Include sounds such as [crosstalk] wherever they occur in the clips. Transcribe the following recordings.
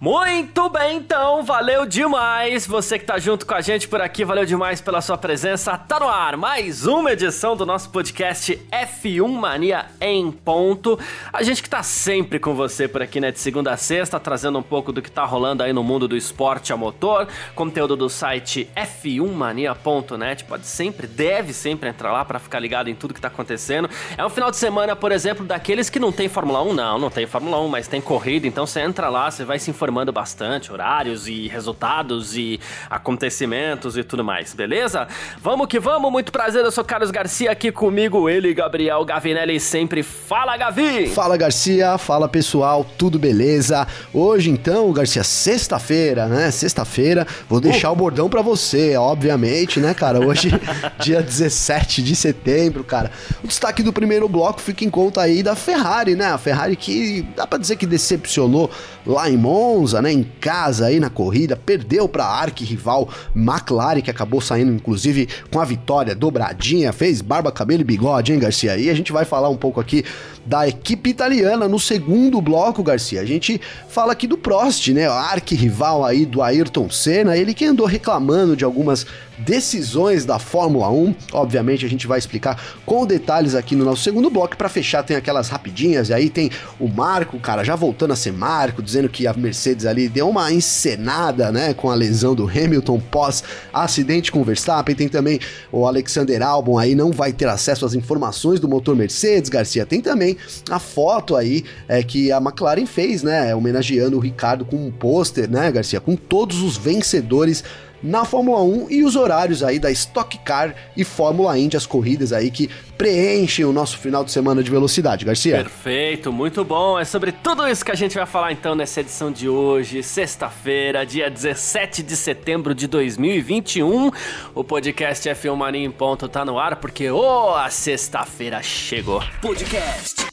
Muito bem, então, valeu demais você que tá junto com a gente por aqui, valeu demais pela sua presença. Tá no ar mais uma edição do nosso podcast F1 Mania em ponto. A gente que tá sempre com você por aqui, né, de segunda a sexta, trazendo um pouco do que tá rolando aí no mundo do esporte a motor, conteúdo do site f1mania.net. Pode sempre, deve sempre entrar lá para ficar ligado em tudo que tá acontecendo. É um final de semana, por exemplo, daqueles que não tem Fórmula 1, não, não tem Fórmula 1, mas tem corrida, então você entra lá, você vai se informar informando bastante horários e resultados e acontecimentos e tudo mais, beleza? Vamos que vamos, muito prazer, eu sou Carlos Garcia aqui comigo, ele, Gabriel Gavinelli, sempre fala, Gavi! Fala, Garcia, fala pessoal, tudo beleza? Hoje então, Garcia, sexta-feira, né? Sexta-feira, vou deixar uh. o bordão para você, obviamente, né, cara? Hoje, [laughs] dia 17 de setembro, cara. O destaque do primeiro bloco fica em conta aí da Ferrari, né? A Ferrari que dá pra dizer que decepcionou lá em Monza Monza, né, em casa aí na corrida, perdeu para a arqui-rival McLaren, que acabou saindo inclusive com a vitória dobradinha, fez barba, cabelo e bigode, hein, Garcia? E a gente vai falar um pouco aqui da equipe italiana no segundo bloco, Garcia. A gente fala aqui do Prost, né, o arqui-rival aí do Ayrton Senna, ele que andou reclamando de algumas decisões da Fórmula 1. Obviamente a gente vai explicar com detalhes aqui no nosso segundo bloco. Para fechar, tem aquelas rapidinhas, e aí tem o Marco, cara, já voltando a ser Marco, dizendo que a Mercedes ali deu uma encenada, né, com a lesão do Hamilton pós acidente com o Verstappen. Tem também o Alexander Albon aí, não vai ter acesso às informações do motor Mercedes, Garcia. Tem também a foto aí é, que a McLaren fez, né, homenageando o Ricardo com um pôster, né, Garcia, com todos os vencedores na Fórmula 1 e os horários aí da Stock Car e Fórmula Indy, as corridas aí que preenchem o nosso final de semana de velocidade, Garcia. Perfeito, muito bom. É sobre tudo isso que a gente vai falar então nessa edição de hoje, sexta-feira, dia 17 de setembro de 2021. O podcast F1 Mania em ponto tá no ar porque oh, a sexta-feira chegou. Podcast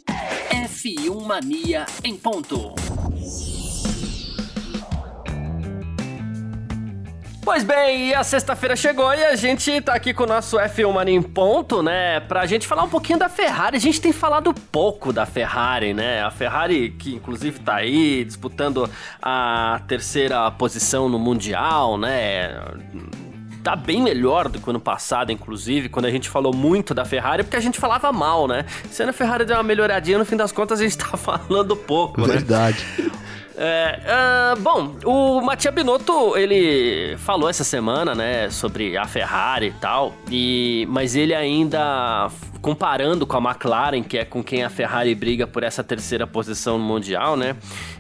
F1 Mania em ponto. Pois bem, a sexta-feira chegou e a gente tá aqui com o nosso F1 Mania em ponto, né? Pra gente falar um pouquinho da Ferrari. A gente tem falado pouco da Ferrari, né? A Ferrari que inclusive tá aí disputando a terceira posição no Mundial, né? tá bem melhor do que o ano passado, inclusive, quando a gente falou muito da Ferrari, porque a gente falava mal, né? Sendo a Ferrari deu uma melhoradinha, no fim das contas a gente tá [laughs] falando pouco, né? Verdade. É, uh, bom, o Mattia Binotto, ele falou essa semana, né, sobre a Ferrari e tal, e, mas ele ainda, comparando com a McLaren, que é com quem a Ferrari briga por essa terceira posição no Mundial, né,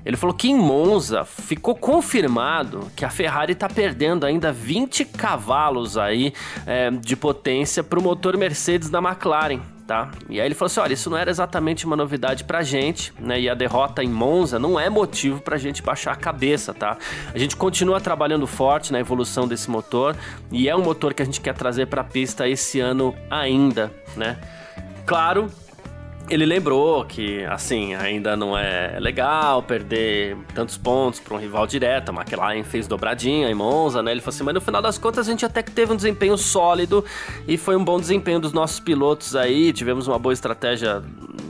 ele falou que em Monza ficou confirmado que a Ferrari está perdendo ainda 20 cavalos aí é, de potência para o motor Mercedes da McLaren tá? E aí ele falou assim: olha, isso não era exatamente uma novidade pra gente, né? E a derrota em Monza não é motivo pra gente baixar a cabeça, tá? A gente continua trabalhando forte na evolução desse motor e é um motor que a gente quer trazer pra pista esse ano ainda, né? Claro ele lembrou que, assim, ainda não é legal perder tantos pontos para um rival direto. A McLaren fez dobradinha em Monza, né? Ele falou assim, mas no final das contas a gente até que teve um desempenho sólido e foi um bom desempenho dos nossos pilotos aí. Tivemos uma boa estratégia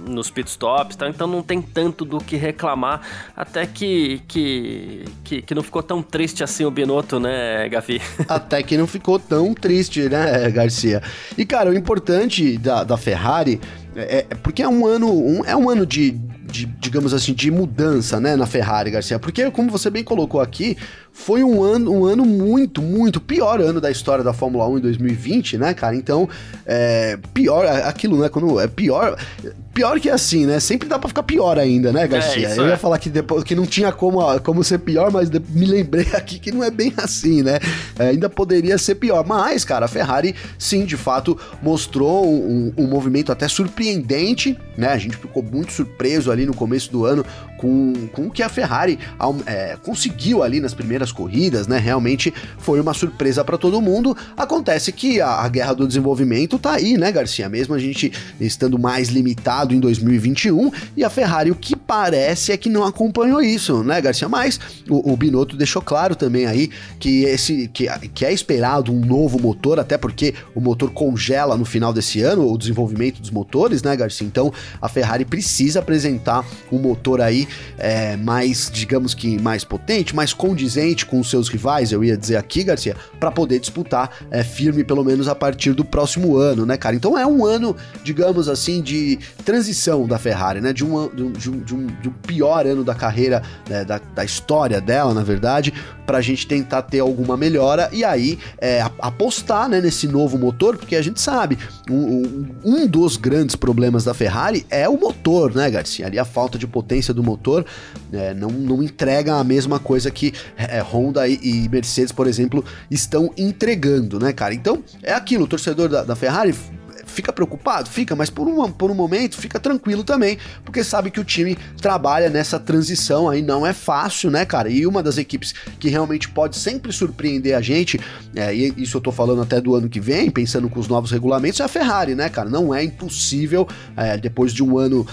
nos pitstops, tá? então não tem tanto do que reclamar. Até que, que, que, que não ficou tão triste assim o Binotto, né, Gavi? [laughs] Até que não ficou tão triste, né, Garcia? E, cara, o importante da, da Ferrari é, é, porque é um ano, um, é um ano de, de, digamos assim, de mudança, né, na Ferrari, Garcia. Porque, como você bem colocou aqui, foi um ano, um ano muito, muito pior ano da história da Fórmula 1 em 2020, né, cara? Então, é, pior, aquilo, né, quando é pior, pior que assim, né? Sempre dá pra ficar pior ainda, né, Garcia? É, Eu ia é. falar que depois que não tinha como, como ser pior, mas me lembrei [laughs] aqui que não é bem assim, né? É, ainda poderia ser pior. Mas, cara, a Ferrari, sim, de fato, mostrou um, um movimento até surpreendente, né? A gente ficou muito surpreso ali no começo do ano com, com o que a Ferrari é, conseguiu ali nas primeiras corridas, né? Realmente foi uma surpresa para todo mundo. Acontece que a, a, guerra do desenvolvimento tá aí, né, Garcia? Mesmo a gente estando mais limitado em 2021 e a Ferrari o que parece é que não acompanhou isso, né, Garcia? Mas o, o Binotto deixou claro também aí que esse que, que é esperado um novo motor, até porque o motor congela no final desse ano o desenvolvimento dos motores, né, Garcia? Então a Ferrari precisa apresentar um motor aí é, mais, digamos que mais potente, mais condizente com os seus rivais, eu ia dizer aqui, Garcia, para poder disputar é, firme pelo menos a partir do próximo ano, né, cara? Então é um ano, digamos assim, de transição da Ferrari, né? De um, de um, de um, de um pior ano da carreira, né, da, da história dela, na verdade, para a gente tentar ter alguma melhora e aí é, apostar né, nesse novo motor, porque a gente sabe, um, um, dos grandes problemas da Ferrari é o motor, né, Garcia? Ali a falta de potência do motor é, não, não entrega a mesma coisa que é, Honda e, e, Mercedes, por exemplo, estão entregando, né, cara? Então é aquilo, o torcedor da, da Ferrari fica preocupado? Fica, mas por um, por um momento fica tranquilo também, porque sabe que o time trabalha nessa transição aí, não é fácil, né, cara? E uma das equipes que realmente pode sempre surpreender a gente, é, e isso eu tô falando até do ano que vem, pensando com os novos regulamentos, é a Ferrari, né, cara? Não é impossível, é, depois de um ano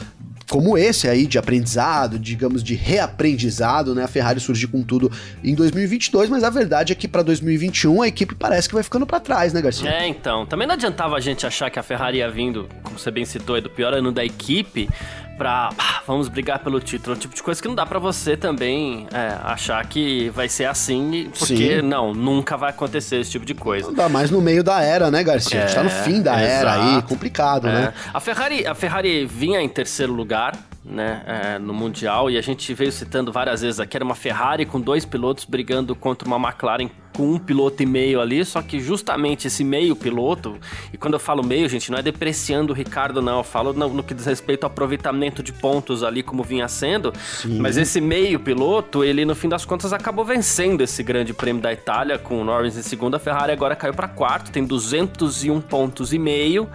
como esse aí de aprendizado, digamos de reaprendizado, né? A Ferrari surgiu com tudo em 2022, mas a verdade é que para 2021 a equipe parece que vai ficando para trás, né, Garcia? É, então. Também não adiantava a gente achar que a Ferrari ia vindo, como você bem citou, do pior ano da equipe, pra vamos brigar pelo título. Tipo de coisa que não dá para você também é, achar que vai ser assim, porque Sim. não, nunca vai acontecer esse tipo de coisa. Não dá mais no meio da era, né, Garcia? É, a gente tá no é, fim da exato. era aí, complicado, né? é. né? A Ferrari, a Ferrari vinha em terceiro lugar, né, é, no Mundial, e a gente veio citando várias vezes aqui, era uma Ferrari com dois pilotos brigando contra uma McLaren com um piloto e meio ali, só que justamente esse meio piloto, e quando eu falo meio, gente, não é depreciando o Ricardo, não, eu falo no, no que diz respeito ao aproveitamento de pontos ali, como vinha sendo, Sim. mas esse meio piloto, ele no fim das contas acabou vencendo esse grande prêmio da Itália, com o Norris em segunda, a Ferrari agora caiu para quarto, tem 201 pontos e meio,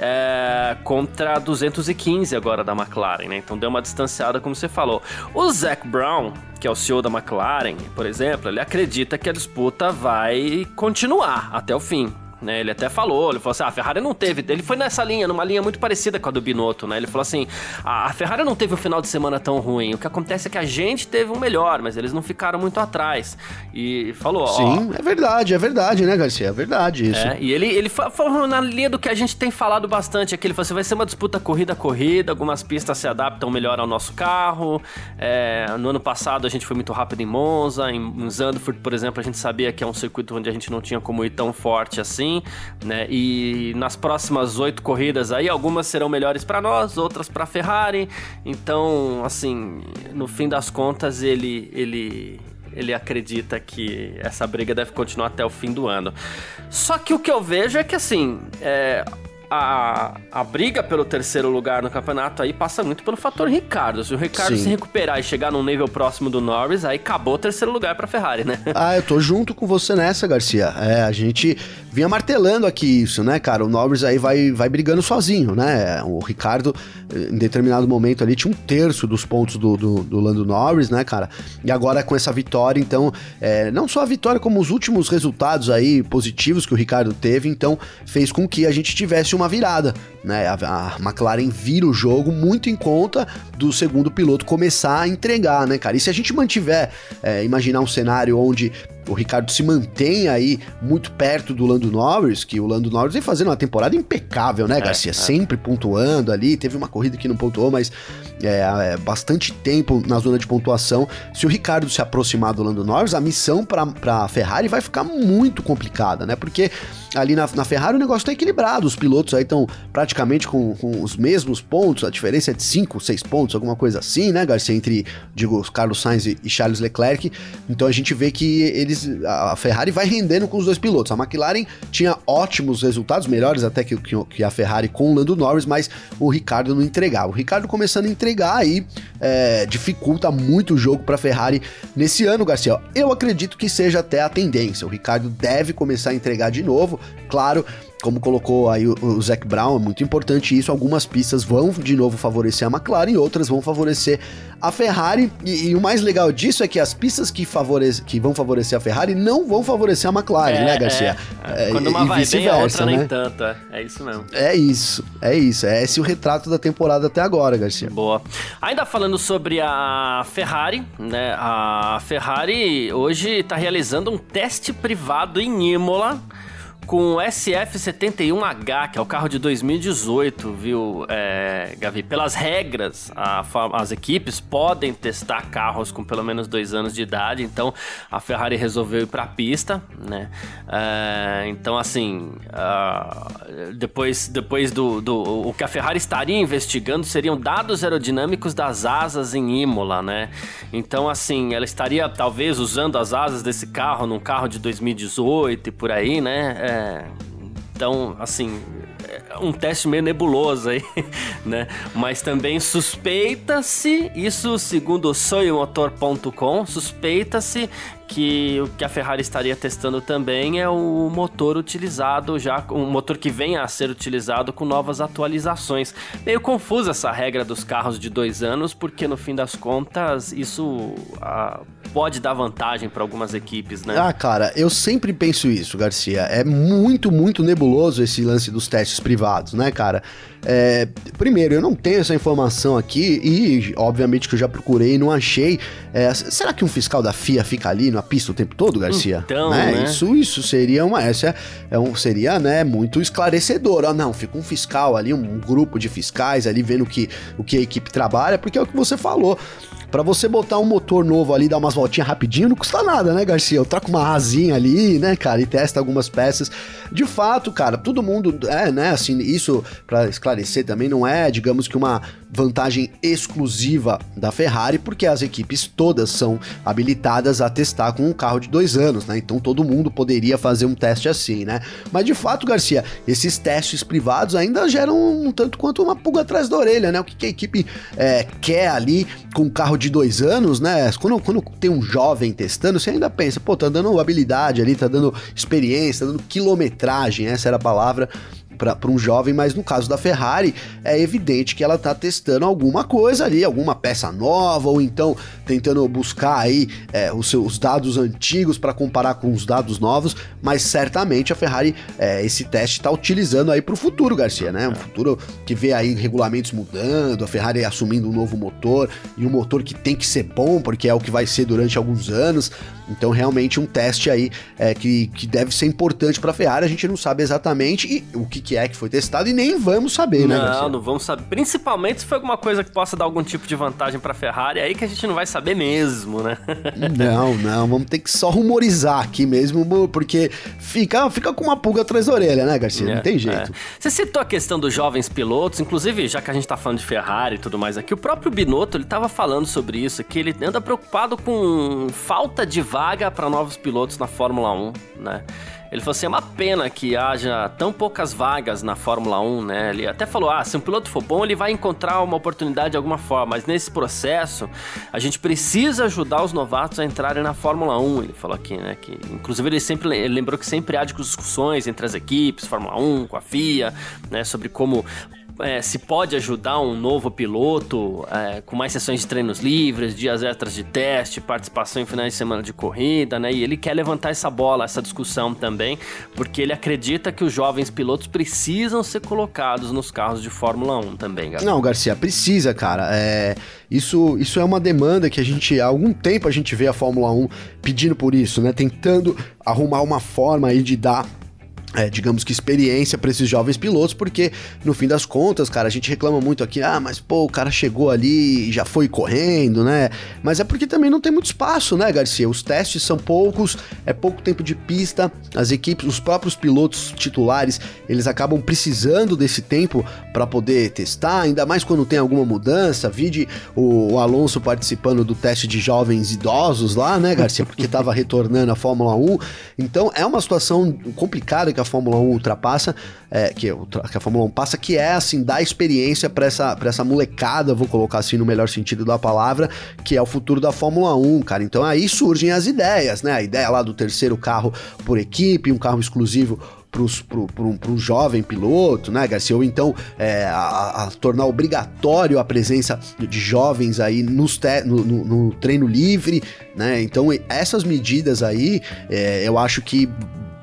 é, contra 215 agora da McLaren, né? Então deu uma distanciada, como você falou. O Zac Brown, que é o CEO da McLaren, por exemplo, ele acredita que a disputa vai continuar até o fim. Né, ele até falou, ele falou assim, ah, a Ferrari não teve, ele foi nessa linha, numa linha muito parecida com a do Binotto, né? Ele falou assim, a Ferrari não teve um final de semana tão ruim, o que acontece é que a gente teve um melhor, mas eles não ficaram muito atrás. E falou, Sim, ó, é verdade, é verdade, né, Garcia? É verdade isso. É, e ele, ele falou na linha do que a gente tem falado bastante aqui, ele falou assim, vai ser uma disputa corrida a corrida, algumas pistas se adaptam melhor ao nosso carro, é, no ano passado a gente foi muito rápido em Monza, em Zandvoort, por exemplo, a gente sabia que é um circuito onde a gente não tinha como ir tão forte assim, né? E nas próximas oito corridas aí, algumas serão melhores para nós, outras para Ferrari. Então, assim, no fim das contas, ele, ele, ele acredita que essa briga deve continuar até o fim do ano. Só que o que eu vejo é que, assim, é, a, a briga pelo terceiro lugar no campeonato aí passa muito pelo fator Ricardo. Se o Ricardo Sim. se recuperar e chegar num nível próximo do Norris, aí acabou o terceiro lugar pra Ferrari, né? Ah, eu tô junto com você nessa, Garcia. É, a gente vinha martelando aqui isso, né, cara? O Norris aí vai, vai brigando sozinho, né? O Ricardo, em determinado momento ali, tinha um terço dos pontos do, do, do Lando Norris, né, cara? E agora com essa vitória, então, é, não só a vitória, como os últimos resultados aí positivos que o Ricardo teve, então, fez com que a gente tivesse uma virada, né? A, a, McLaren vira o jogo muito em conta do segundo piloto começar a entregar, né, cara? E se a gente mantiver, é, imaginar um cenário onde o Ricardo se mantém aí muito perto do Lando Norris, que o Lando Norris vem fazendo uma temporada impecável, né, é, Garcia? É, é. Sempre pontuando ali, teve uma corrida que não pontuou, mas é, é, bastante tempo na zona de pontuação. Se o Ricardo se aproximar do Lando Norris, a missão para a Ferrari vai ficar muito complicada, né? Porque ali na, na Ferrari o negócio tá equilibrado, os pilotos aí estão praticamente com, com, os mesmos pontos, a diferença é de 5, 6 pontos, alguma coisa assim, né, Garcia, entre, digo, Carlos Sainz e, e Charles Leclerc. Então a gente vê que eles, a Ferrari vai rendendo com os dois pilotos. A McLaren tinha ótimos resultados, melhores até que, que, que a Ferrari com o Lando Norris, mas o Ricardo não entregava. O Ricardo começando a entregar aí é, dificulta muito o jogo para a Ferrari nesse ano, Garcia. Eu acredito que seja até a tendência. O Ricardo deve começar a entregar de novo. Claro como colocou aí o, o Zac Brown, é muito importante isso. Algumas pistas vão de novo favorecer a McLaren e outras vão favorecer a Ferrari. E, e o mais legal disso é que as pistas que, favorece, que vão favorecer a Ferrari não vão favorecer a McLaren, é, né, Garcia? É. Quando uma vai bem, a outra né? nem tanto. É. é isso mesmo. É isso, é isso. É esse o retrato da temporada até agora, Garcia. Boa. Ainda falando sobre a Ferrari, né? A Ferrari hoje está realizando um teste privado em Imola com o SF71H, que é o carro de 2018, viu, é, Gavi? Pelas regras, a, as equipes podem testar carros com pelo menos dois anos de idade, então a Ferrari resolveu ir para a pista, né? É, então, assim, uh, depois, depois do, do. O que a Ferrari estaria investigando seriam dados aerodinâmicos das asas em Imola, né? Então, assim, ela estaria talvez usando as asas desse carro num carro de 2018 e por aí, né? É, é, então, assim, é um teste meio nebuloso aí, [laughs] né? Mas também suspeita-se, isso segundo o soymotor.com, suspeita-se que o que a Ferrari estaria testando também é o motor utilizado já, um motor que vem a ser utilizado com novas atualizações. Meio confusa essa regra dos carros de dois anos, porque no fim das contas isso ah, pode dar vantagem para algumas equipes, né? Ah, cara, eu sempre penso isso, Garcia. É muito, muito nebuloso esse lance dos testes privados, né, cara? É, primeiro, eu não tenho essa informação aqui e, obviamente, que eu já procurei e não achei. É, será que um fiscal da FIA fica ali na pista o tempo todo, Garcia? Então, né? né? Isso, isso seria uma. Essa é, um, seria, né, muito esclarecedor. Ah, não, fica um fiscal ali, um grupo de fiscais ali vendo que, o que a equipe trabalha, porque é o que você falou. Para você botar um motor novo ali, dar umas voltinhas rapidinho, não custa nada, né, Garcia? Eu troco uma asinha ali, né, cara, e testa algumas peças. De fato, cara, todo mundo, é, né, assim, isso para esclarecer também não é, digamos que uma vantagem exclusiva da Ferrari, porque as equipes todas são habilitadas a testar com um carro de dois anos, né? Então todo mundo poderia fazer um teste assim, né? Mas de fato, Garcia, esses testes privados ainda geram um tanto quanto uma pulga atrás da orelha, né? O que, a equipe é, quer ali com um carro de dois anos, né? Quando, quando tem um jovem testando, você ainda pensa, pô, tá dando habilidade ali, tá dando experiência, tá dando quilometragem, essa era a palavra para um jovem, mas no caso da Ferrari é evidente que ela está testando alguma coisa ali, alguma peça nova, ou então tentando buscar aí é, os seus dados antigos para comparar com os dados novos, mas certamente a Ferrari é, esse teste está utilizando aí para o futuro, Garcia, né? Um futuro que vê aí regulamentos mudando, a Ferrari assumindo um novo motor e um motor que tem que ser bom, porque é o que vai ser durante alguns anos. Então, realmente, um teste aí é, que, que deve ser importante para a Ferrari. A gente não sabe exatamente e, o que, que é que foi testado e nem vamos saber, né? Não, Garcia? não vamos saber. Principalmente se foi alguma coisa que possa dar algum tipo de vantagem para a Ferrari, aí que a gente não vai saber mesmo, né? não, não. Vamos ter que só rumorizar aqui mesmo, porque fica, fica com uma pulga atrás da orelha, né, Garcia? É, não tem jeito. É. Você citou a questão dos jovens pilotos, inclusive, já que a gente tá falando de Ferrari e tudo mais aqui, o próprio Binotto, ele tava falando sobre isso, que ele anda preocupado com falta de vaga para novos pilotos na Fórmula 1, né? Ele falou assim: é uma pena que haja tão poucas vagas na Fórmula 1, né? Ele até falou: ah, se um piloto for bom, ele vai encontrar uma oportunidade de alguma forma, mas nesse processo a gente precisa ajudar os novatos a entrarem na Fórmula 1. Ele falou aqui, né? Que, inclusive, ele sempre ele lembrou que sempre há discussões entre as equipes, Fórmula 1, com a FIA, né? Sobre como é, se pode ajudar um novo piloto é, com mais sessões de treinos livres, dias extras de teste, participação em finais de semana de corrida, né? E ele quer levantar essa bola, essa discussão também, porque ele acredita que os jovens pilotos precisam ser colocados nos carros de Fórmula 1 também, Gabriel. Não, Garcia, precisa, cara. É, isso, isso é uma demanda que a gente, há algum tempo a gente vê a Fórmula 1 pedindo por isso, né? Tentando arrumar uma forma aí de dar é, digamos que experiência para esses jovens pilotos, porque no fim das contas, cara, a gente reclama muito aqui, ah, mas pô, o cara chegou ali e já foi correndo, né? Mas é porque também não tem muito espaço, né, Garcia? Os testes são poucos, é pouco tempo de pista, as equipes, os próprios pilotos titulares, eles acabam precisando desse tempo para poder testar, ainda mais quando tem alguma mudança. Vide o, Alonso participando do teste de jovens idosos lá, né, Garcia? Porque estava retornando à Fórmula 1. Então é uma situação complicada que a Fórmula 1 ultrapassa, é, que, que, a Fórmula 1 passa, que é assim, dar experiência para essa, essa molecada, vou colocar assim no melhor sentido da palavra, que é o futuro da Fórmula 1, cara. Então aí surgem as ideias, né? A ideia lá do terceiro carro por equipe, um carro exclusivo para um jovem piloto, né, Garcia? Ou então é, a, a, tornar obrigatório a presença de jovens aí nos te, no, no, no, treino livre, né? Então essas medidas aí, é, eu acho que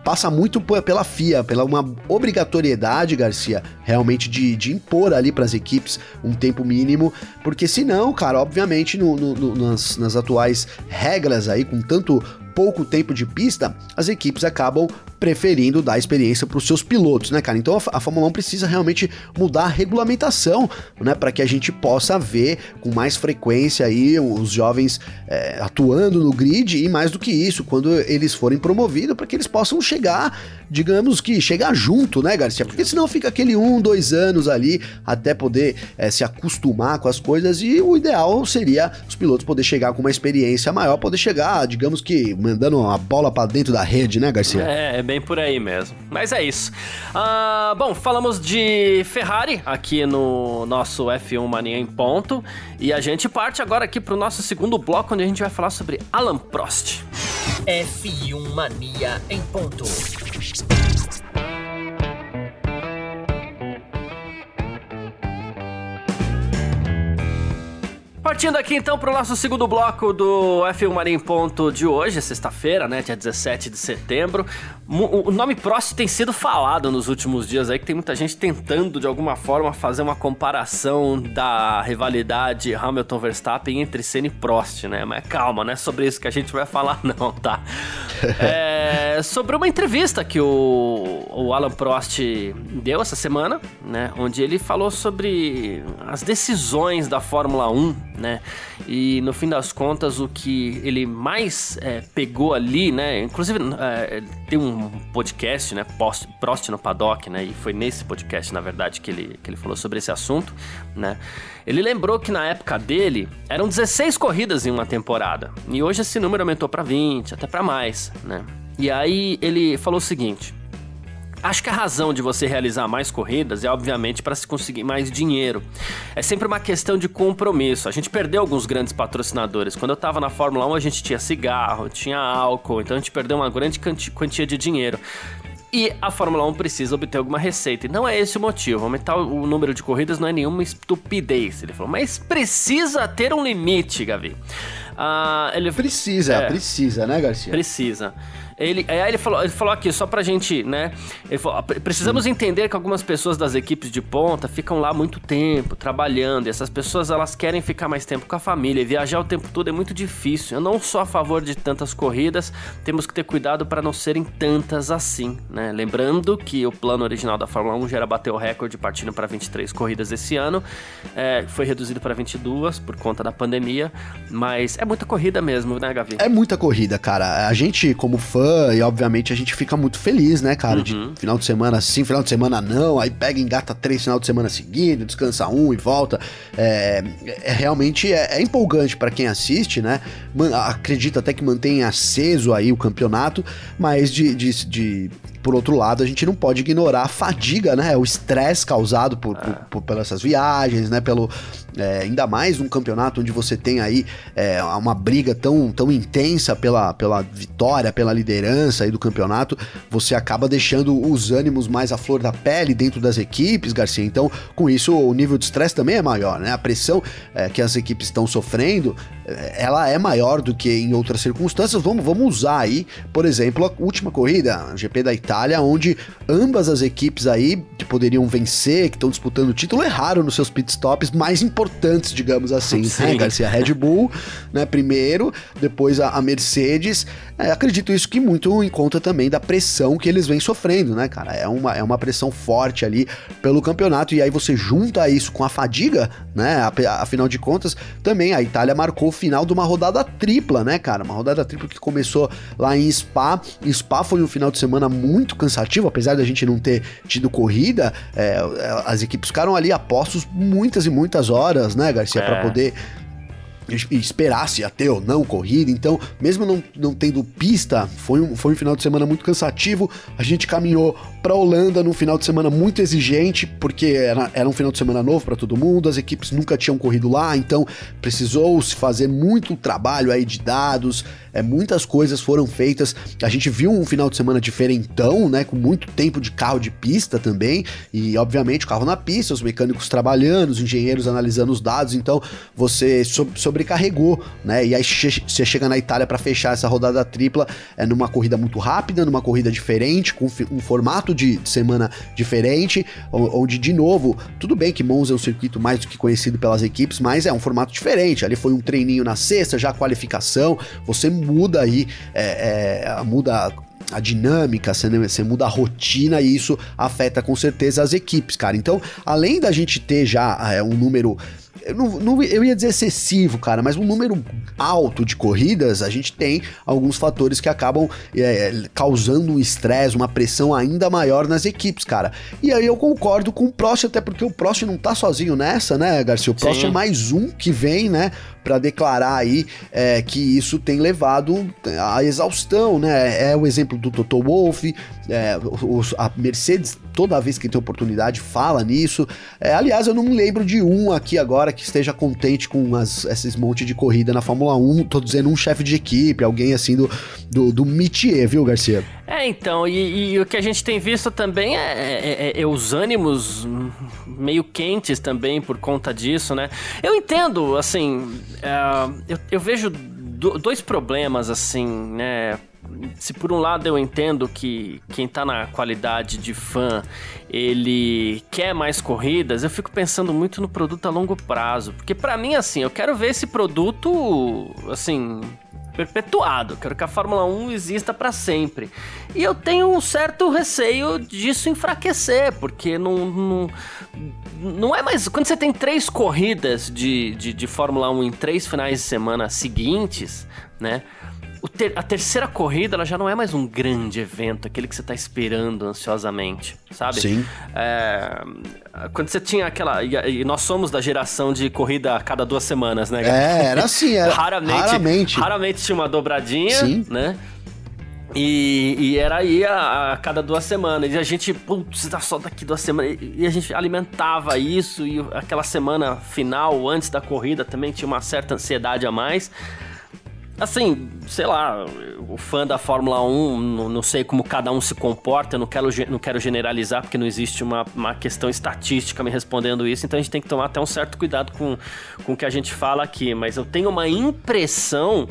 passa muito pela FIA, pela uma obrigatoriedade, Garcia, realmente de, de impor ali para as equipes um tempo mínimo, porque senão, cara, obviamente no, no, nas, nas atuais regras aí, com tanto pouco tempo de pista, as equipes acabam preferindo dar experiência para os seus pilotos, né, cara? Então a, a, Fórmula 1 precisa realmente mudar a regulamentação, né, para que a gente possa ver com mais frequência aí os jovens é, atuando no grid e mais do que isso, quando eles forem promovidos, para que eles possam chegar, digamos que chegar junto, né, Garcia? Porque senão fica aquele um, dois anos ali até poder é, se acostumar com as coisas e o ideal seria os pilotos poder chegar com uma experiência maior, poder chegar, digamos que mandando a bola para dentro da rede, né, Garcia? É, é bem por aí mesmo. Mas é isso. Uh, bom, falamos de Ferrari aqui no nosso F1 Mania em ponto. E a gente parte agora aqui para o nosso segundo bloco, onde a gente vai falar sobre Alan Prost. F1 Mania em ponto. Partindo aqui então para o nosso segundo bloco do F1 Marinho em Ponto de hoje, sexta-feira, né, dia 17 de setembro. O nome Prost tem sido falado nos últimos dias aí, que tem muita gente tentando de alguma forma fazer uma comparação da rivalidade Hamilton-Verstappen entre Senna e Prost, né? Mas calma, não é sobre isso que a gente vai falar [laughs] não, tá? É sobre uma entrevista que o, o Alan Prost deu essa semana, né, onde ele falou sobre as decisões da Fórmula 1 né? E no fim das contas, o que ele mais é, pegou ali, né? Inclusive, é, tem um podcast, né? Post, Prost no Paddock, né? E foi nesse podcast, na verdade, que ele, que ele falou sobre esse assunto, né? Ele lembrou que na época dele eram 16 corridas em uma temporada. E hoje esse número aumentou para 20, até para mais, né? E aí ele falou o seguinte: Acho que a razão de você realizar mais corridas é, obviamente, para se conseguir mais dinheiro. É sempre uma questão de compromisso. A gente perdeu alguns grandes patrocinadores. Quando eu estava na Fórmula 1, a gente tinha cigarro, tinha álcool, então a gente perdeu uma grande quantia de dinheiro. E a Fórmula 1 precisa obter alguma receita. E não é esse o motivo. Aumentar o número de corridas não é nenhuma estupidez. Ele falou, mas precisa ter um limite, Gavi. Ah, ele... Precisa, é, precisa, né, Garcia? Precisa. Ele, aí ele falou, ele falou aqui, só pra gente, né? Falou, precisamos hum. entender que algumas pessoas das equipes de ponta ficam lá muito tempo, trabalhando, e essas pessoas elas querem ficar mais tempo com a família. E viajar o tempo todo é muito difícil. Eu não sou a favor de tantas corridas, temos que ter cuidado para não serem tantas assim, né? Lembrando que o plano original da Fórmula 1 já era bater o recorde partindo para 23 corridas esse ano, é, foi reduzido para 22 por conta da pandemia, mas é muita corrida mesmo, né, Gavi? É muita corrida, cara. A gente, como fã, e obviamente a gente fica muito feliz, né, cara? Uhum. De final de semana sim, final de semana não, aí pega e engata três final de semana seguido, descansa um e volta. É, é realmente é, é empolgante para quem assiste, né? Man, acredito até que mantém aceso aí o campeonato, mas de, de, de por outro lado, a gente não pode ignorar a fadiga, né? O estresse causado por, por, por, pelas essas viagens, né? Pelo, é, ainda mais num campeonato onde você tem aí é, uma briga tão, tão intensa pela, pela vitória, pela liderança aí do campeonato, você acaba deixando os ânimos mais à flor da pele dentro das equipes, Garcia. Então, com isso, o nível de estresse também é maior, né? A pressão é, que as equipes estão sofrendo, é, ela é maior do que em outras circunstâncias. Vamos, vamos usar aí, por exemplo, a última corrida, a GP da Itália, onde ambas as equipes aí que poderiam vencer, que estão disputando o título, erraram nos seus pitstops mais importantes importantes, digamos assim, né, Sim. né, Garcia? A Red Bull, né, primeiro, depois a, a Mercedes. É, acredito isso que muito em conta também da pressão que eles vêm sofrendo, né, cara? É uma, é uma pressão forte ali pelo campeonato, e aí você junta isso com a fadiga, né? Afinal de contas, também a Itália marcou o final de uma rodada tripla, né, cara? Uma rodada tripla que começou lá em Spa. Spa foi um final de semana muito cansativo, apesar da gente não ter tido corrida, é, as equipes ficaram ali a postos muitas e muitas horas horas, né, Garcia, é. para poder esperasse a ter ou não corrida. Então, mesmo não, não tendo pista, foi um, foi um final de semana muito cansativo. A gente caminhou para Holanda num final de semana muito exigente, porque era, era um final de semana novo para todo mundo, as equipes nunca tinham corrido lá, então precisou se fazer muito trabalho aí de dados, é, muitas coisas foram feitas. A gente viu um final de semana diferentão, né? Com muito tempo de carro de pista também. E, obviamente, o carro na pista, os mecânicos trabalhando, os engenheiros analisando os dados. Então, você so sobrecarregou, né? E aí você chega na Itália para fechar essa rodada tripla é numa corrida muito rápida, numa corrida diferente, com um formato de, semana diferente, onde, de novo, tudo bem que Monza é um circuito mais do que conhecido pelas equipes, mas é um formato diferente. Ali foi um treininho na sexta, já qualificação. Você muda aí, é, é, muda a dinâmica, você, você, muda a rotina e isso afeta com certeza as equipes, cara. Então, além da gente ter já é, um número eu, não, não, eu ia dizer excessivo, cara, mas um número alto de corridas, a gente tem alguns fatores que acabam é, causando um estresse, uma pressão ainda maior nas equipes, cara. E aí eu concordo com o Prost, até porque o Prost não tá sozinho nessa, né, Garcia? O Prost Sim. é mais um que vem, né, para declarar aí é, que isso tem levado à exaustão, né? É o exemplo do Toto Wolff, é, a Mercedes toda vez que tem oportunidade fala nisso. É, aliás, eu não me lembro de um aqui agora que esteja contente com as, esses monte de corrida na Fórmula 1. Tô dizendo um chefe de equipe, alguém assim do, do, do viu, Garcia? É, então, e, e, o que a gente tem visto também é, é, é, é, os ânimos meio quentes também por conta disso, né? Eu entendo, assim, é, eu, eu vejo dois problemas, assim, né? Se por um lado eu entendo que quem tá na qualidade de fã, ele quer mais corridas, eu fico pensando muito no produto a longo prazo, porque para mim assim, eu quero ver esse produto assim, perpetuado. Quero que a Fórmula 1 exista para sempre. E eu tenho um certo receio disso enfraquecer, porque não, não, não é mais. Quando você tem três corridas de, de, de Fórmula 1 em três finais de semana seguintes, né? Ter, a terceira corrida ela já não é mais um grande evento, aquele que você está esperando ansiosamente, sabe? Sim. É, quando você tinha aquela. E, nós somos da geração de corrida a cada duas semanas, né? É, era assim, era. [laughs] raramente, raramente. Raramente tinha uma dobradinha, Sim. né? E, e, era aí a, a, cada duas semanas. E a gente, putz, tá só daqui duas semanas. E a gente alimentava isso. E aquela semana final, antes da corrida, também tinha uma certa ansiedade a mais. Assim, sei lá, o fã da Fórmula 1, não, não, sei como cada um se comporta, não quero, não quero generalizar, porque não existe uma, uma questão estatística me respondendo isso, então a gente tem que tomar até um certo cuidado com, com o que a gente fala aqui. Mas eu tenho uma impressão.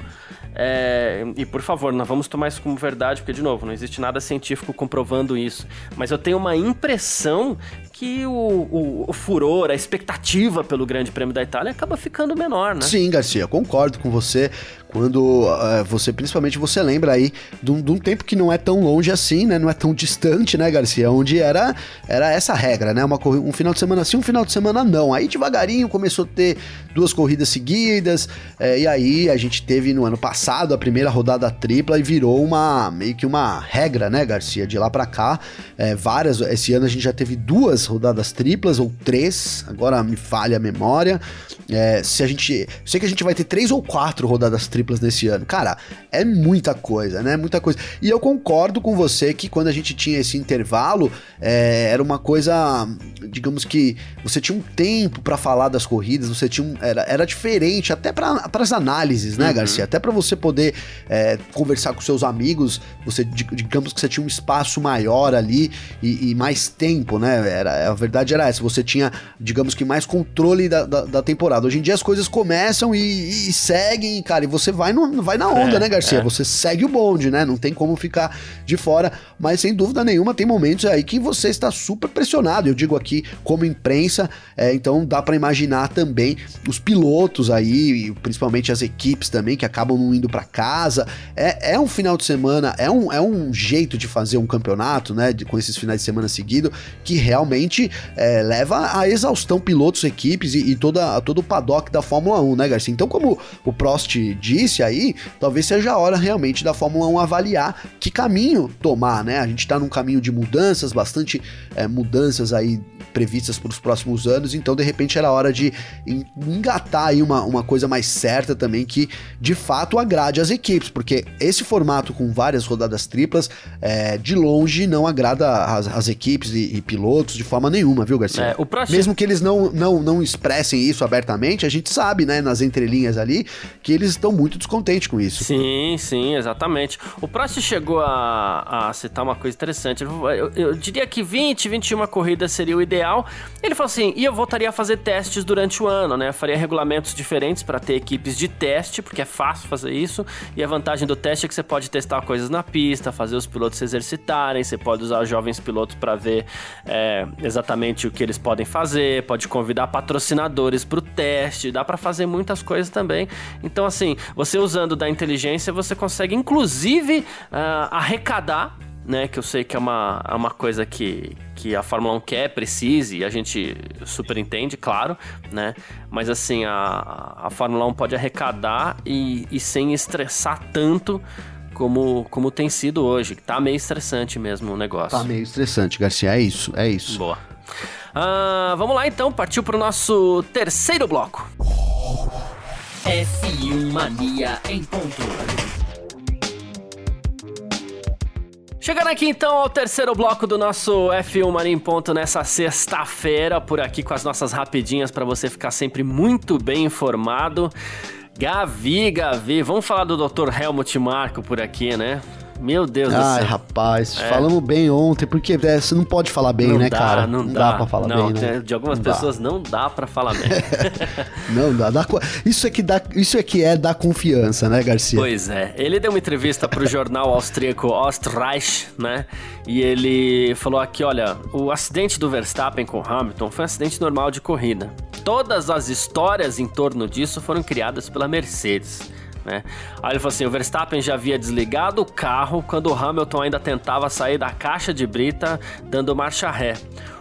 É, e por favor, não vamos tomar isso como verdade, porque, de novo, não existe nada científico comprovando isso. Mas eu tenho uma impressão que o, o, o, furor, a expectativa pelo Grande Prêmio da Itália acaba ficando menor, né? Sim, Garcia, concordo com você. Quando uh, você, principalmente, você lembra aí de um, de um, tempo que não é tão longe assim, né? Não é tão distante, né, Garcia? Onde era, era essa regra, né? Uma, um final de semana sim, um final de semana não. Aí devagarinho começou a ter duas corridas seguidas, é, e aí a gente teve no ano passado a primeira rodada tripla e virou uma meio que uma regra, né, Garcia? De lá para cá, é, várias. Esse ano a gente já teve duas rodadas triplas ou três, agora me falha a memória. É, se a gente. Sei que a gente vai ter três ou quatro rodadas triplas nesse ano. Cara, é muita coisa, né? Muita coisa. E eu concordo com você que quando a gente tinha esse intervalo, é, era uma coisa. Digamos que você tinha um tempo para falar das corridas, você tinha um, era, era diferente, até para as análises, né, uhum. Garcia? Até para você poder é, conversar com seus amigos, você digamos que você tinha um espaço maior ali e, e mais tempo, né? Era, a verdade era essa, você tinha, digamos que, mais controle da, da, da temporada temporada. Hoje em dia as coisas começam e, e seguem, cara, e você vai, no, vai na onda, é, né, Garcia? É. Você segue o bonde, né? Não tem como ficar de fora, mas sem dúvida nenhuma tem momentos aí que você está super pressionado. Eu digo aqui como imprensa, é, então dá para imaginar também os pilotos aí, principalmente as equipes também que acabam não indo para casa. É, é um final de semana, é um, é um jeito de fazer um campeonato, né? De, com esses finais de semana seguido, que realmente é, leva a exaustão pilotos, equipes e, e toda, todo paddock da Fórmula 1, né, Garcia? Então, como o Prost disse aí, talvez seja a hora realmente da Fórmula 1 avaliar que caminho tomar, né? A gente tá num caminho de mudanças, bastante é, mudanças aí previstas para os próximos anos, então de repente era hora de engatar aí uma, uma coisa mais certa também que de fato agrade as equipes, porque esse formato com várias rodadas triplas é, de longe não agrada as, as equipes e, e, pilotos de forma nenhuma, viu, Garcia? É, próximo... Mesmo que eles não, não, não expressem isso abertamente, a gente sabe, né, nas entrelinhas ali, que eles estão muito descontentes com isso. Sim, sim, exatamente. O Prost chegou a, a citar uma coisa interessante. Eu, eu, eu diria que 20, 21 corridas seria o ideal. Ele falou assim: e eu voltaria a fazer testes durante o ano, né? Eu faria regulamentos diferentes para ter equipes de teste, porque é fácil fazer isso. E a vantagem do teste é que você pode testar coisas na pista, fazer os pilotos se exercitarem, você pode usar jovens pilotos para ver é, exatamente o que eles podem fazer, pode convidar patrocinadores para o teste, dá para fazer muitas coisas também. Então, assim, você usando da inteligência, você consegue inclusive uh, arrecadar né? Que eu sei que é uma, é uma coisa que, que a Fórmula 1 quer, precise, e a gente super entende, claro, né? Mas assim, a, a Fórmula 1 pode arrecadar e, e sem estressar tanto como, como tem sido hoje. Tá meio estressante mesmo o negócio. Tá meio estressante, Garcia. É isso, é isso. Boa. Uh, vamos lá então, partiu pro nosso terceiro bloco. F1 Mania em ponto. Chegando aqui então ao terceiro bloco do nosso F1 Mania em Ponto nessa sexta-feira, por aqui com as nossas rapidinhas para você ficar sempre muito bem informado. Gavi, Gavi, vamos falar do Dr. Helmut Marko por aqui, né? Meu Deus Ai, do céu. Ai, rapaz, é. falamos bem ontem, porque é, você não pode falar bem, não né, dá, cara? Não, não dá, dá pra falar não, bem, né? De algumas não pessoas dá. não dá pra falar bem. [laughs] não dá, dá, isso, é que dá, isso é que é dar confiança, né, Garcia? Pois é. Ele deu uma entrevista pro jornal austríaco Ostreich, né? E ele falou aqui, olha, o acidente do Verstappen com Hamilton foi um acidente normal de corrida. Todas as histórias em torno disso foram criadas pela Mercedes né? Aí ele falou assim: o Verstappen já havia desligado o carro quando o Hamilton ainda tentava sair da caixa de brita dando marcha ré.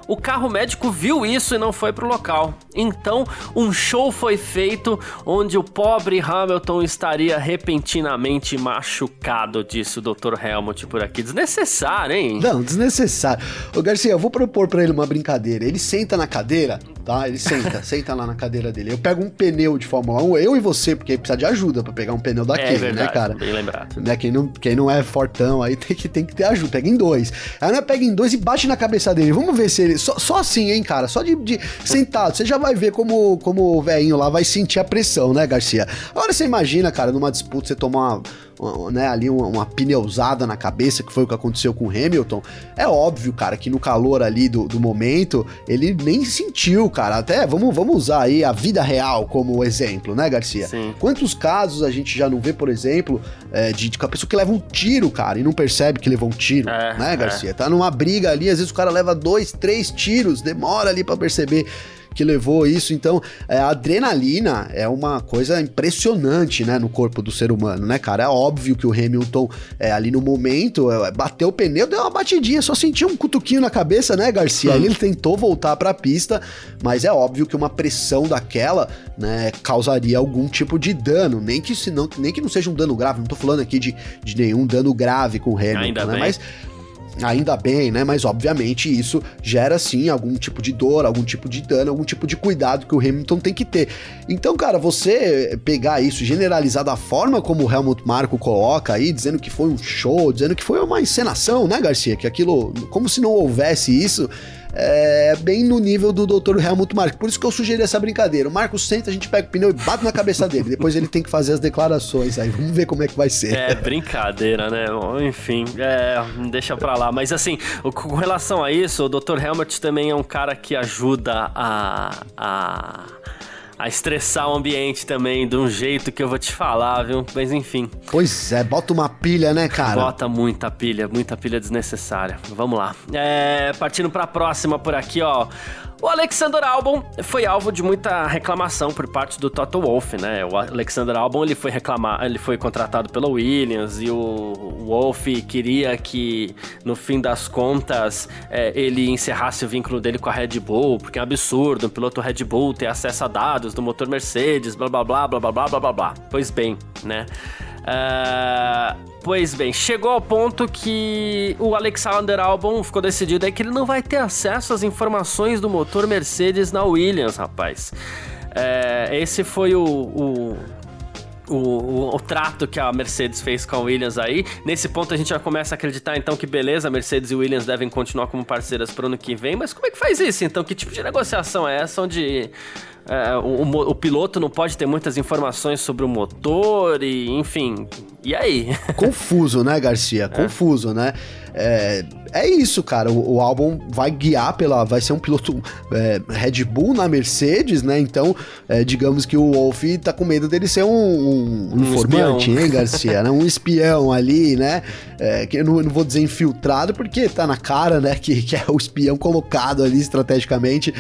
O carro médico viu isso e não foi pro local. Então, um show foi feito onde o pobre Hamilton estaria repentinamente machucado, disse o Dr. Helmut por aqui. Desnecessário, hein? Não, desnecessário. Ô Garcia, eu vou propor para ele uma brincadeira. Ele senta na cadeira, tá? Ele senta, [laughs] senta lá na cadeira dele. Eu pego um pneu de Fórmula 1, eu e você, porque precisa de ajuda para pegar um pneu daquele, é verdade, né, cara? Bem lembrado. Né? Quem, não, quem não é fortão aí tem que, tem que ter ajuda. Pega em dois. Aí não é pega em dois e bate na cabeça dele. Vamos ver se ele só, só assim, hein, cara? Só de, de sentado. Você já vai ver como, como o velhinho lá vai sentir a pressão, né, Garcia? Agora você imagina, cara, numa disputa você tomar uma, né, ali uma, uma pneusada na cabeça, que foi o que aconteceu com o Hamilton. É óbvio, cara, que no calor ali do, do momento, ele nem sentiu, cara. Até vamos, vamos usar aí a vida real como exemplo, né, Garcia? Sim. Quantos casos a gente já não vê, por exemplo, é, de, de uma pessoa que leva um tiro, cara, e não percebe que levou um tiro, é, né, Garcia? É. Tá numa briga ali, às vezes o cara leva dois, três tiros, demora ali para perceber que levou isso. Então, é, a adrenalina é uma coisa impressionante, né, no corpo do ser humano, né, cara? É óbvio que o Hamilton, é, ali no momento, é, bateu o pneu, deu uma batidinha, só sentiu um cutuquinho na cabeça, né, Garcia? Aí ele tentou voltar para a pista, mas é óbvio que uma pressão daquela, né, causaria algum tipo de dano, nem que, se não, nem que não seja um dano grave, não tô falando aqui de, de nenhum dano grave com o Hamilton, Ainda né? Bem. Mas Ainda bem, né? Mas obviamente isso gera sim algum tipo de dor, algum tipo de dano, algum tipo de cuidado que o Hamilton tem que ter. Então, cara, você pegar isso, generalizar da forma como o Helmut Marko coloca aí, dizendo que foi um show, dizendo que foi uma encenação, né, Garcia? Que aquilo, como se não houvesse isso, é bem no nível do Dr. Helmut Marko. Por isso que eu sugeri essa brincadeira. O Marco senta, a gente pega o pneu e bate na cabeça dele. Depois ele tem que fazer as declarações aí. Vamos ver como é que vai ser. É brincadeira, né? Enfim, é, deixa pra lá. Mas assim, com relação a isso, o Dr. Helmut também é um cara que ajuda a. a a estressar o ambiente também, de um jeito que eu vou te falar, viu? Mas enfim. Pois é, bota uma pilha, né, cara? Bota muita pilha, muita pilha desnecessária. Vamos lá. É, partindo pra próxima por aqui, ó. O Alexander Albon foi alvo de muita reclamação por parte do Toto Wolff, né? O Alexander Albon ele foi reclamar, ele foi contratado pela Williams e o Wolff queria que no fim das contas é, ele encerrasse o vínculo dele com a Red Bull, porque é um absurdo um piloto Red Bull ter acesso a dados do motor Mercedes, blá blá blá blá blá blá blá blá. Pois bem, né? Uh, pois bem, chegou ao ponto que o Alexander Albon ficou decidido aí que ele não vai ter acesso às informações do motor Mercedes na Williams, rapaz. Uh, esse foi o, o o, o, o, trato que a Mercedes fez com a Williams aí. Nesse ponto a gente já começa a acreditar então que beleza, Mercedes e Williams devem continuar como parceiras para o ano que vem. Mas como é que faz isso então? Que tipo de negociação é essa onde é, o, o, piloto não pode ter muitas informações sobre o motor e, enfim, e aí? [laughs] Confuso, né, Garcia? É. Confuso, né? É, é isso, cara. O, o, álbum vai guiar pela. Vai ser um piloto é, Red Bull na Mercedes, né? Então, é, digamos que o Wolf tá com medo dele ser um, um, um informante, espião. hein, Garcia? [laughs] né? Um espião ali, né? É, que eu não, eu não, vou dizer infiltrado, porque tá na cara, né? Que, que é o espião colocado ali estrategicamente.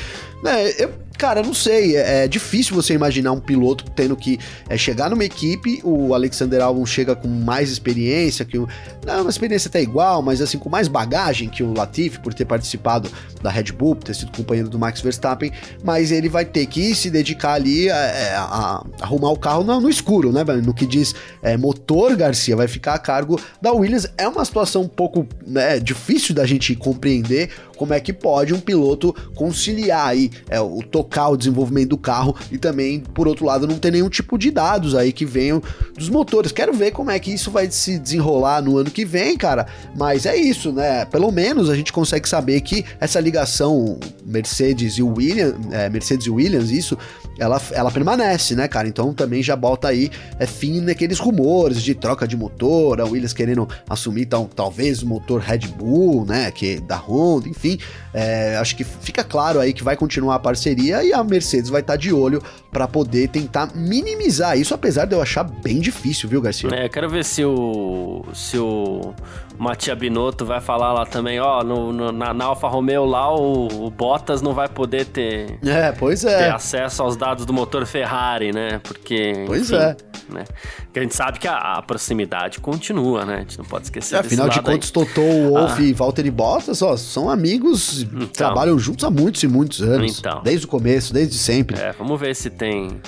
Né? Eu, Cara, não sei, é, é, difícil você imaginar um piloto tendo que é, chegar numa equipe, o Alexander Albon chega com mais experiência, que o, não, uma experiência até igual, mas assim, com mais bagagem que o Latifi, por ter participado da Red Bull, por ter sido companheiro do Max Verstappen, mas ele vai ter que se dedicar ali a, é, a, a arrumar o carro no, no, escuro, né, no que diz é, motor, Garcia, vai ficar a cargo da Williams, é uma situação um pouco né, difícil da gente compreender como é que pode um piloto conciliar aí é, o tocar o desenvolvimento do carro e também, por outro lado, não ter nenhum tipo de dados aí que venham dos motores. Quero ver como é que isso vai se desenrolar no ano que vem, cara. Mas é isso, né? Pelo menos a gente consegue saber que essa ligação Mercedes e Williams, é, Mercedes e Williams, isso ela, ela permanece, né, cara? Então também já bota aí é, fim naqueles rumores de troca de motor, a Williams querendo assumir tal, talvez o motor Red Bull, né, que é da Honda, enfim. É, acho que fica claro aí que vai continuar a parceria e a Mercedes vai estar tá de olho para poder tentar minimizar isso, apesar de eu achar bem difícil, viu, Garcia? É, quero ver se o se o Matia Binotto vai falar lá também, ó, no, no na, na, Alfa Romeo lá o, o, Bottas não vai poder ter, é, pois é. ter acesso aos dados do motor Ferrari, né? Porque. Pois enfim, é. Né? Porque a gente sabe que a, a, proximidade continua, né? A gente não pode esquecer é, Afinal de contas, Totó, Wolff ah. e Valtteri Bottas, ó, são amigos, então, trabalham juntos há muitos e muitos anos. Então. Desde o começo, desde sempre. É, vamos ver se tem.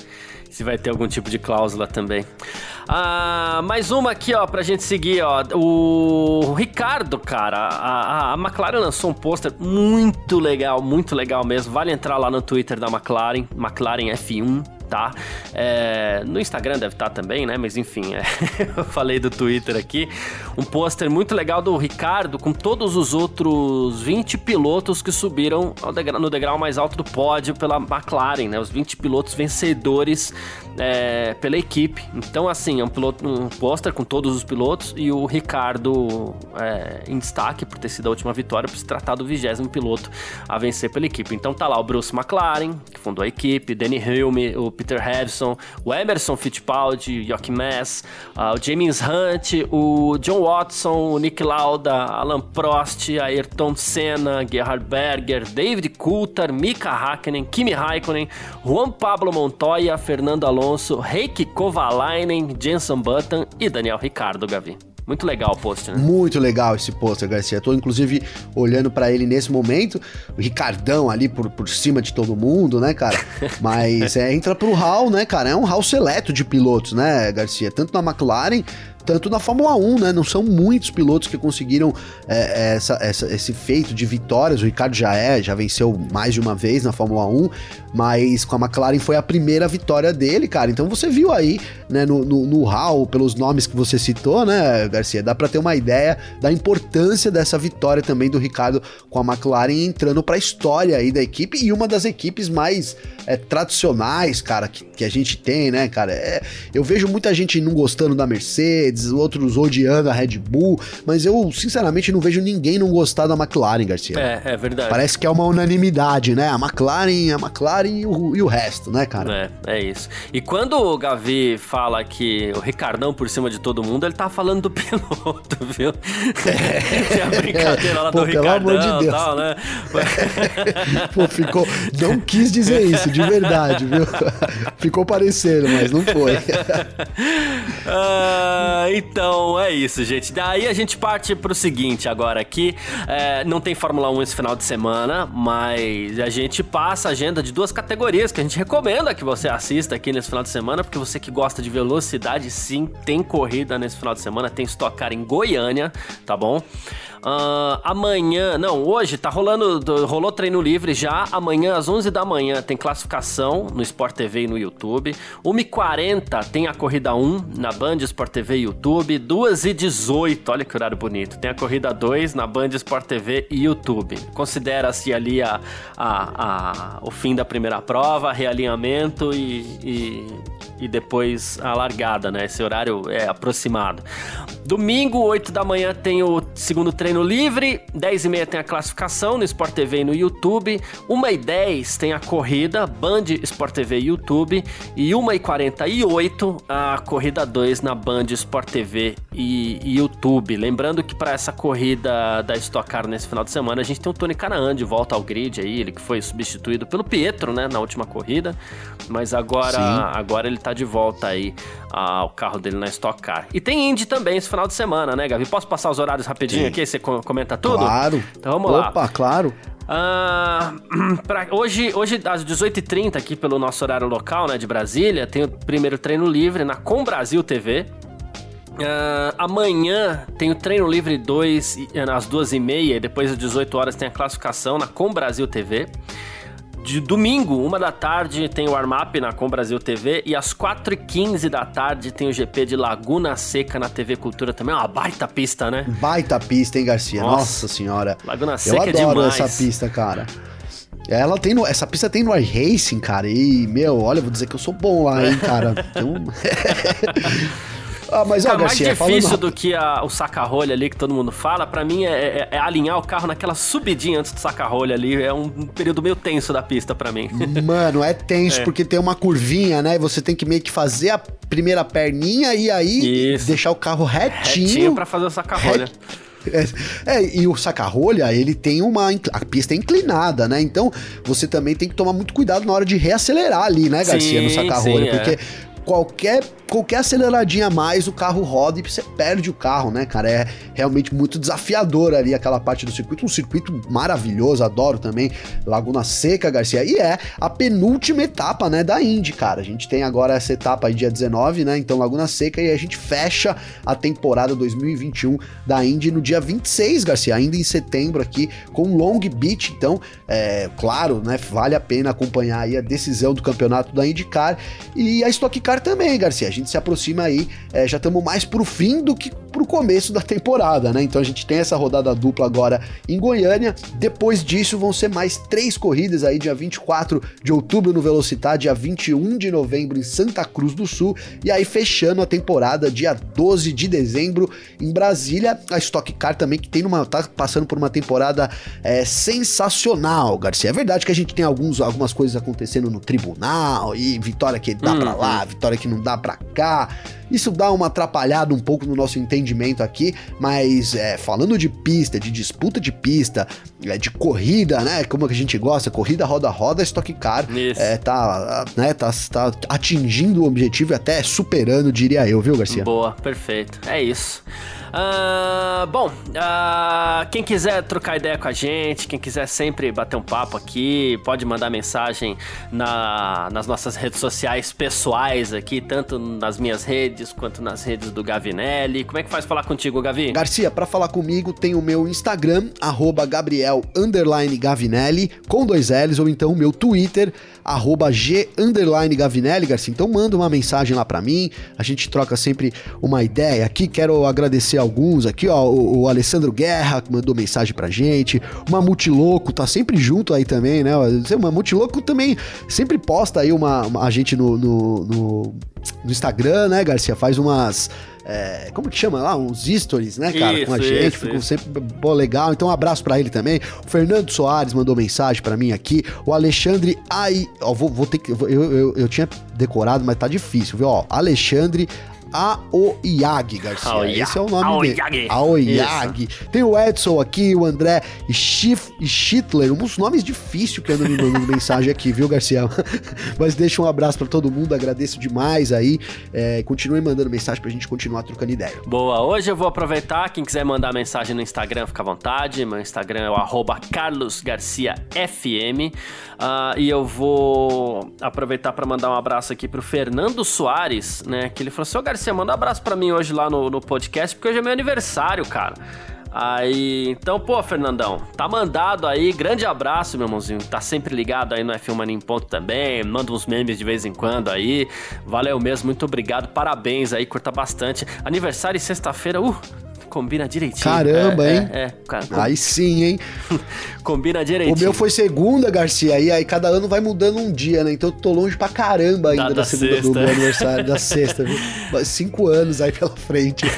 Se vai ter algum tipo de cláusula também. Ah, mais uma aqui, ó, pra gente seguir, ó. O Ricardo, cara, a, a McLaren lançou um pôster muito legal, muito legal mesmo. Vale entrar lá no Twitter da McLaren, McLaren F1 tá? É, no Instagram deve estar tá também, né? Mas enfim, é, [laughs] eu falei do Twitter aqui. Um pôster muito legal do Ricardo com todos os outros 20 pilotos que subiram degrau, no degrau mais alto do pódio pela McLaren, né? Os 20 pilotos vencedores é, pela equipe. Então, assim, é um, um pôster com todos os pilotos e o Ricardo é, em destaque por ter sido a última vitória, por se tratar do vigésimo piloto a vencer pela equipe. Então tá lá o Bruce McLaren, que fundou a equipe, Danny Hilme, o Peter Harrison, o Emerson Fittipaldi, Joachim Mass, uh, o James Hunt, o John Watson, o Nick Lauda, Alan Prost, Ayrton Senna, Gerhard Berger, David Coulthard, Mika Hakkinen, Kimi Raikkonen, Juan Pablo Montoya, Fernando Alonso, Heikki Kovalainen, Jenson Button e Daniel Ricardo, Gavi. Muito legal o pôster, né? Muito legal esse pôster, Garcia. Tô inclusive olhando para ele nesse momento. O Ricardão ali por, por cima de todo mundo, né, cara? [laughs] Mas é, entra pro hall, né, cara? É um hall seleto de pilotos, né, Garcia? Tanto na McLaren tanto na Fórmula 1, né? Não são muitos pilotos que conseguiram é, essa, essa, esse feito de vitórias. O Ricardo já é, já venceu mais de uma vez na Fórmula 1, mas com a McLaren foi a primeira vitória dele, cara. Então você viu aí, né, no, no, no hall, pelos nomes que você citou, né, Garcia? Dá para ter uma ideia da importância dessa vitória também do Ricardo com a McLaren entrando para a história aí da equipe e uma das equipes mais é, tradicionais, cara, que, que, a gente tem, né, cara? É, eu vejo muita gente não gostando da Mercedes Mercedes, outros odiando a Red Bull, mas eu, sinceramente, não vejo ninguém não gostar da McLaren, Garcia. É, é verdade. Parece que é uma unanimidade, né? A McLaren, a McLaren e o, e o resto, né, cara? É, é isso. E quando o Gavi fala que o Ricardão por cima de todo mundo, ele tá falando do [laughs] piloto, viu? É, Tem a brincadeira lá Pô, do Ricardão de Deus. tal, né? [laughs] Pô, ficou. Não quis dizer isso, de verdade, viu? [laughs] Ficou parecendo, mas não foi. Então é isso, gente. Daí a gente parte pro seguinte agora aqui. É, não tem Fórmula 1 esse final de semana, mas a gente passa a agenda de duas categorias que a gente recomenda que você assista aqui nesse final de semana, porque você que gosta de velocidade, sim, tem corrida nesse final de semana, tem Stock Car em Goiânia, tá bom? Ah, amanhã, não, hoje tá rolando, do- rolou treino livre já. Amanhã, às 11 da manhã, tem classificação no Sport TV e no YouTube. 1h40 tem a corrida 1 na Band Sport TV e YouTube. 2h18, olha que horário bonito. Tem a corrida 2 na Band Sport TV e YouTube. Considera-se ali a, a- a- o fim da primeira prova, realinhamento e- e e depois a largada, né? Esse horário é aproximado. Domingo, 8 da manhã, tem o segundo treino livre. 10 e meia tem a classificação no Sport TV e no YouTube. 1 e 10 tem a corrida, Band Sport TV e YouTube. E 1 e 48 a corrida 2 na Band Sport TV e, e YouTube. Lembrando que para essa corrida da Stock Car nesse final de semana, a gente tem o Tony Canaan de volta ao grid aí, ele que foi substituído pelo Pietro, né, na última corrida. Mas agora, Sim. agora ele tá de volta aí ao carro dele na Stock Car. E tem Indy também esse final de semana, né, Gavi? Posso passar os horários rapidinho Tem. aqui? Você co- comenta tudo? Claro. Então vamos lá. Opa, claro. Ah, [clears throat] pra- hoje, hoje, às 18h30, aqui pelo nosso horário local, né, de Brasília, tem o primeiro treino livre na Com Brasil TV. Ah, amanhã tem o treino livre 2 e- às 2h30 e depois às 18 horas tem a classificação na Com Brasil TV. De domingo, uma da tarde, tem o warm-up na Com Brasil TV e às 4h15 da tarde tem o GP de Laguna Seca na TV Cultura também. É uma baita pista, né? Baita pista, hein, Garcia? Nossa. Nossa, senhora. Laguna Eu Seca é adoro demais. essa pista, cara. Ela tem no, essa pista tem no iRacing, cara. E, meu, olha, eu vou dizer que eu sou bom lá, hein, cara. [laughs] [laughs] [laughs] Então... ah, mas, ó, Cara, mais Garcia, difícil falando... do que a- o saca-rolha ali que todo mundo fala, pra mim é, é- é alinhar o carro naquela subidinha antes do saca-rolha ali. É um período meio tenso da pista pra mim. [laughs] Mano, é tenso É. porque tem uma curvinha, né? E você tem que meio que fazer a primeira perninha e aí Isso. deixar o carro retinho. Retinho pra fazer o saca-rolha. É, é, e o saca-rolha, ele tem uma. A pista é inclinada, né? Então você também tem que tomar muito cuidado na hora de reacelerar ali, né, Garcia, no Sim, saca-rolha? sim, é. Qualquer, qualquer aceleradinha a mais, o carro roda e você perde o carro, né, cara? É realmente muito desafiador ali aquela parte do circuito. Um circuito maravilhoso, adoro também. Laguna Seca, Garcia. E é a penúltima etapa, né, da Indy, cara. A gente tem agora essa etapa aí, dia 19, né? Então, Laguna Seca, e a gente fecha a temporada 2021 da Indy no dia 26, Garcia, ainda em setembro aqui, com Long Beach. Então, é claro, né? Vale a pena acompanhar aí a decisão do campeonato da IndyCar e a Stock Car também, Garcia. A gente se aproxima aí, é, já estamos mais pro fim do que pro começo da temporada, né? Então a gente tem essa rodada dupla agora em Goiânia. Depois disso vão ser mais três corridas aí, dia 24 de outubro no Velocitar, dia 21 de novembro em Santa Cruz do Sul e aí fechando a temporada dia 12 de dezembro em Brasília. A Stock Car também que tem uma tá passando por uma temporada é, sensacional, Garcia. É verdade que a gente tem alguns, algumas coisas acontecendo no tribunal e vitória que dá pra lá, vitória que não dá pra cá. Isso dá uma atrapalhada um pouco no nosso entendimento aqui, mas é, falando de pista, de disputa de pista, é, de corrida, né? Como a gente gosta, corrida roda-roda, Stock Car é, tá, né, tá, tá atingindo o objetivo e até superando, diria eu, viu, Garcia? Boa, perfeito. É isso. Ah, bom, ah, quem quiser trocar ideia com a gente, quem quiser sempre bater um papo aqui, pode mandar mensagem na- nas nossas redes sociais pessoais aqui, tanto nas minhas redes quanto nas redes do Gavinelli. Como é que faz falar contigo, Gavi? Garcia, pra falar comigo tem o meu Instagram, arroba Gabriel Gavinelli, com dois L's, ou então o meu Twitter, arroba G Gavinelli, Garcia. Então manda uma mensagem lá pra mim, a gente troca sempre uma ideia aqui. Quero agradecer alguns aqui, ó, o, o Alessandro Guerra, que mandou mensagem pra gente, o Mamute Louco, tá sempre junto aí também, né? O Mamute Louco também sempre posta aí uma, uma- a gente no, no, no, no Instagram, né, Garcia? Faz umas é, como que chama lá? Uns stories, né, cara? Isso, com a gente, isso, ficou isso. sempre pô, legal. Então, um abraço pra ele também. O Fernando Soares mandou mensagem pra mim aqui. O Alexandre Ai. Ó, vou, vou ter que. Eu, eu, eu tinha decorado, mas tá difícil, viu? Ó, Alexandre. Aoyag Garcia. Aoyag. Esse é o nome Aoyag. dele. Aoyag. Tem o Edson aqui, o André Schiff, Schittler, uns nomes difíceis que andam me mandando [laughs] mensagem aqui, viu, Garcia? [laughs] Mas deixa um abraço pra todo mundo, agradeço demais aí. É, continue mandando mensagem pra gente continuar trocando ideia. Boa, hoje eu vou aproveitar, quem quiser mandar mensagem no Instagram, fica à vontade. Meu Instagram é o carlosgarciafm. Ah, e eu vou aproveitar para mandar um abraço aqui pro Fernando Soares, né? Que ele falou assim, ô Garcia, manda um abraço para mim hoje lá no, no podcast, porque hoje é meu aniversário, cara. Aí, então, pô, Fernandão, tá mandado aí, grande abraço, meu irmãozinho. Tá sempre ligado aí no F1 Mania em Ponto também, manda uns memes de vez em quando aí. Valeu mesmo, muito obrigado, parabéns aí, curta bastante. Aniversário e sexta-feira, uh, combina direitinho. Caramba, É, hein? É, é, cara, com- Aí sim, hein? [laughs] combina O direitinho. meu foi segunda, Garcia, e aí cada ano vai mudando um dia, né? Então eu tô longe pra caramba ainda Da- da, da segunda do sexta. meu aniversário, da sexta, viu? [laughs] Cinco anos aí pela frente. [laughs]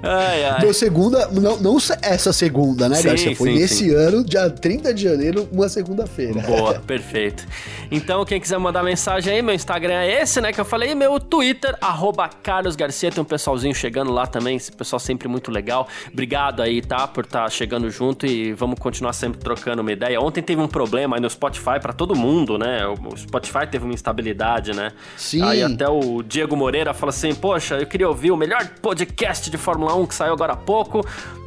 Ai, ai. Meu segunda, não, não essa segunda, né, Sim, Garcia? Foi sim, nesse sim. ano, dia 30 de janeiro, uma segunda-feira. Boa, perfeito. Então, quem quiser mandar mensagem aí, meu Instagram é esse, né, que eu falei, e meu Twitter, arroba Carlos Garcia, tem um pessoalzinho chegando lá também, esse pessoal sempre muito legal. Obrigado aí, tá, por estar chegando junto e vamos continuar sempre trocando uma ideia. Ontem teve um problema aí no Spotify pra todo mundo, né, o Spotify teve uma instabilidade, né. Sim. Aí até o Diego Moreira fala assim, poxa, eu queria ouvir o melhor podcast de Fórmula 1 que saiu agora há pouco,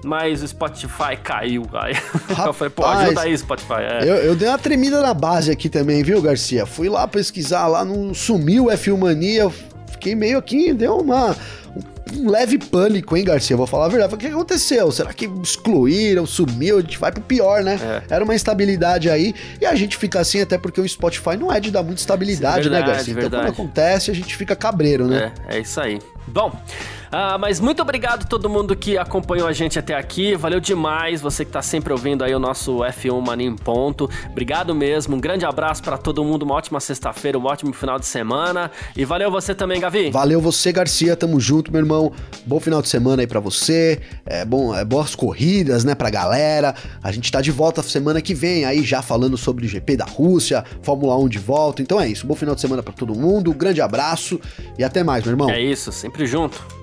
mas o Spotify caiu. Aí [laughs] eu falei, pô, Rapaz, ajuda aí, Spotify. É. Eu, eu dei uma tremida na base aqui também, viu, Garcia? Fui lá pesquisar, lá não sumiu o F1 Mania, fiquei meio aqui, deu uma. Um leve pânico, hein, Garcia? Vou falar a verdade. O que aconteceu? Será que excluíram, sumiu? A gente vai pro pior, né? É. Era uma instabilidade aí. E a gente fica assim, até porque o Spotify não é de dar muita estabilidade, né, verdade, Garcia? Então, verdade. quando acontece, a gente fica cabreiro, né? É, é isso aí. Bom, ah, mas muito obrigado a todo mundo que acompanhou a gente até aqui. Valeu demais você que tá sempre ouvindo aí o nosso F1 Mania em Ponto. Obrigado mesmo. Um grande abraço pra todo mundo. Uma ótima sexta-feira, um ótimo final de semana. E valeu você também, Gavi. Valeu você, Garcia. Tamo junto, meu irmão. Bom final de semana aí pra você. É bom, é boas corridas, né, pra galera. A gente tá de volta semana que vem aí já falando sobre o GP da Rússia, Fórmula 1 de volta. Então é isso. Bom final de semana pra todo mundo. Um grande abraço e até mais, meu irmão. É isso, sempre junto.